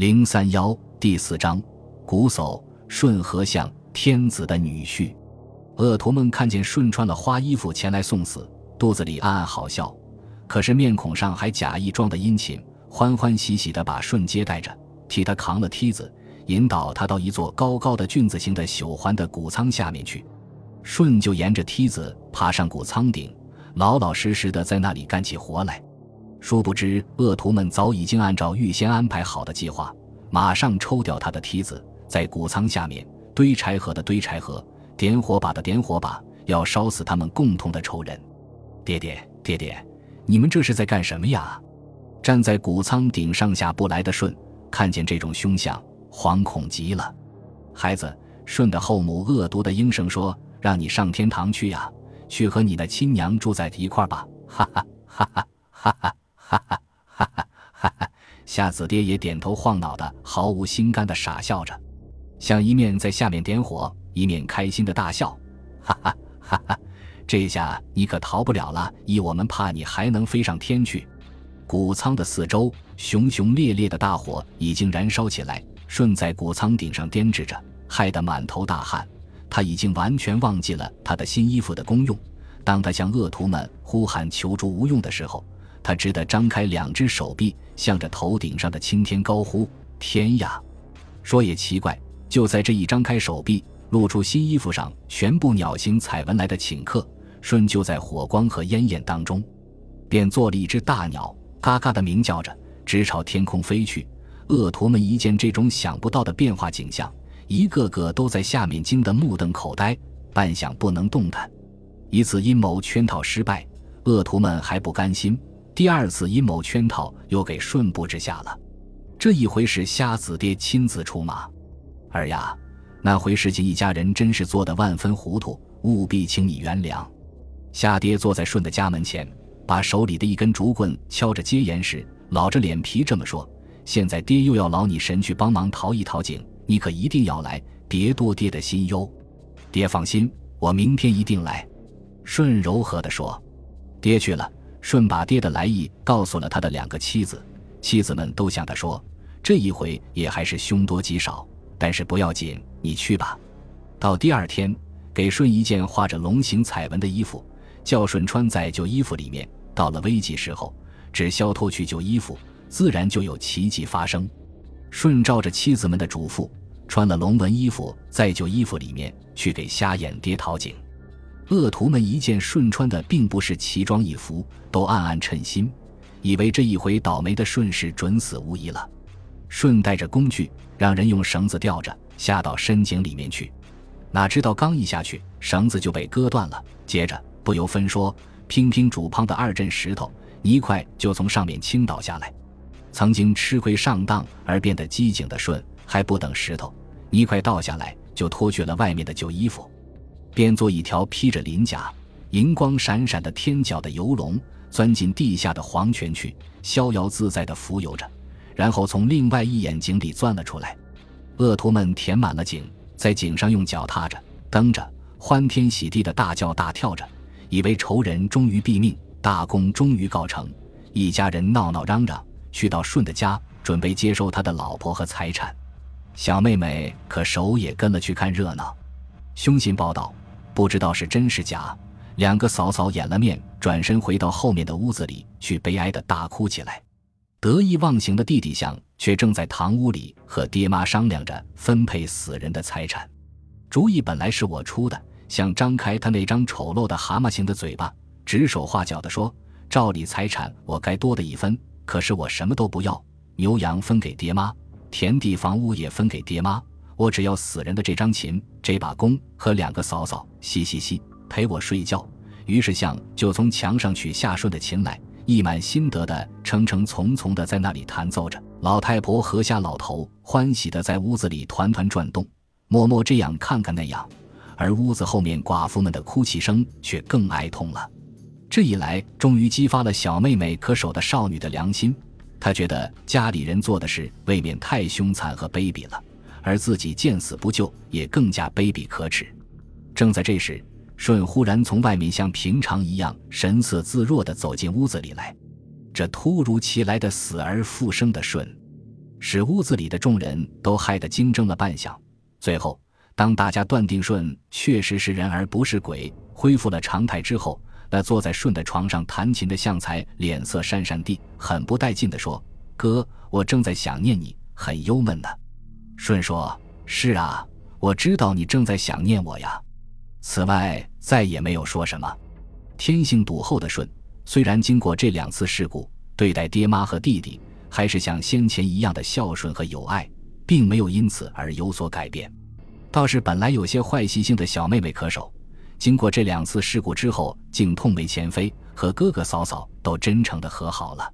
零三幺第四章，瞽叟舜和相天子的女婿。恶徒们看见舜穿了花衣服前来送死，肚子里暗暗好笑，可是面孔上还假意装的殷勤，欢欢喜喜的把舜接待着，替他扛了梯子，引导他到一座高高的菌子形的朽环的谷仓下面去。舜就沿着梯子爬上谷仓顶，老老实实的在那里干起活来。殊不知，恶徒们早已经按照预先安排好的计划，马上抽掉他的梯子，在谷仓下面堆柴禾的堆柴禾，点火把的点火把，要烧死他们共同的仇人。爹爹，爹爹，你们这是在干什么呀？站在谷仓顶上下不来的舜，看见这种凶相，惶恐极了。孩子，舜的后母恶毒的应声说：“让你上天堂去呀，去和你的亲娘住在一块儿吧！”哈哈哈哈哈哈。哈哈哈哈哈哈！夏子爹也点头晃脑的，毫无心肝的傻笑着，像一面在下面点火，一面开心的大笑。哈哈哈哈！这下你可逃不了了，依我们怕你还能飞上天去。谷仓的四周，熊熊烈烈的大火已经燃烧起来，顺在谷仓顶上颠制着，害得满头大汗。他已经完全忘记了他的新衣服的功用。当他向恶徒们呼喊求助无用的时候，他只得张开两只手臂，向着头顶上的青天高呼：“天呀！”说也奇怪，就在这一张开手臂，露出新衣服上全部鸟形彩纹来的顷刻，舜就在火光和烟焰当中，便做了一只大鸟，嘎嘎的鸣叫着，直朝天空飞去。恶徒们一见这种想不到的变化景象，一个个都在下面惊得目瞪口呆，半晌不能动弹。一次阴谋圈套失败，恶徒们还不甘心。第二次阴谋圈套又给顺布置下了，这一回是瞎子爹亲自出马。儿呀，那回事情一家人真是做得万分糊涂，务必请你原谅。瞎爹坐在舜的家门前，把手里的一根竹棍敲着接言时，老着脸皮这么说：“现在爹又要劳你神去帮忙淘一淘井，你可一定要来，别多爹的心忧。”爹放心，我明天一定来。舜柔和地说：“爹去了。”舜把爹的来意告诉了他的两个妻子，妻子们都向他说：“这一回也还是凶多吉少，但是不要紧，你去吧。”到第二天，给舜一件画着龙形彩纹的衣服，叫舜穿在旧衣服里面。到了危急时候，只消脱去旧衣服，自然就有奇迹发生。舜照着妻子们的嘱咐，穿了龙纹衣服，在旧衣服里面去给瞎眼爹讨井。恶徒们一见舜穿的并不是奇装异服，都暗暗称心，以为这一回倒霉的舜是准死无疑了。舜带着工具，让人用绳子吊着下到深井里面去，哪知道刚一下去，绳子就被割断了。接着不由分说，乒乒主乓的二阵石头泥块就从上面倾倒下来。曾经吃亏上当而变得机警的舜，还不等石头泥块倒下来，就脱去了外面的旧衣服。变作一条披着鳞甲、银光闪闪的天角的游龙，钻进地下的黄泉去，逍遥自在地浮游着，然后从另外一眼井里钻了出来。恶徒们填满了井，在井上用脚踏着、蹬着，欢天喜地的大叫大跳着，以为仇人终于毙命，大功终于告成。一家人闹闹嚷嚷，去到舜的家，准备接收他的老婆和财产。小妹妹可手也跟了去看热闹。凶信报道。不知道是真是假，两个嫂嫂掩了面，转身回到后面的屋子里去，悲哀的大哭起来。得意忘形的弟弟相却正在堂屋里和爹妈商量着分配死人的财产。主意本来是我出的，想张开他那张丑陋的蛤蟆形的嘴巴，指手画脚的说：“照理财产我该多的一分，可是我什么都不要，牛羊分给爹妈，田地房屋也分给爹妈。”我只要死人的这张琴、这把弓和两个嫂嫂，嘻嘻嘻，陪我睡觉。于是相就从墙上取下顺的琴来，一满心得的诚诚从从的在那里弹奏着。老太婆和下老头欢喜的在屋子里团团转动，默默这样看看那样，而屋子后面寡妇们的哭泣声却更哀痛了。这一来，终于激发了小妹妹可守的少女的良心，她觉得家里人做的事未免太凶残和卑鄙了。而自己见死不救，也更加卑鄙可耻。正在这时，舜忽然从外面像平常一样神色自若地走进屋子里来。这突如其来的死而复生的舜，使屋子里的众人都害得惊怔了半晌。最后，当大家断定舜确实是人而不是鬼，恢复了常态之后，那坐在舜的床上弹琴的相才脸色讪讪地，很不带劲地说：“哥，我正在想念你，很忧闷呢。”舜说：“是啊，我知道你正在想念我呀。”此外，再也没有说什么。天性笃厚的舜，虽然经过这两次事故，对待爹妈和弟弟还是像先前一样的孝顺和友爱，并没有因此而有所改变。倒是本来有些坏习性的小妹妹可守，经过这两次事故之后，竟痛没前非，和哥哥嫂嫂都真诚的和好了。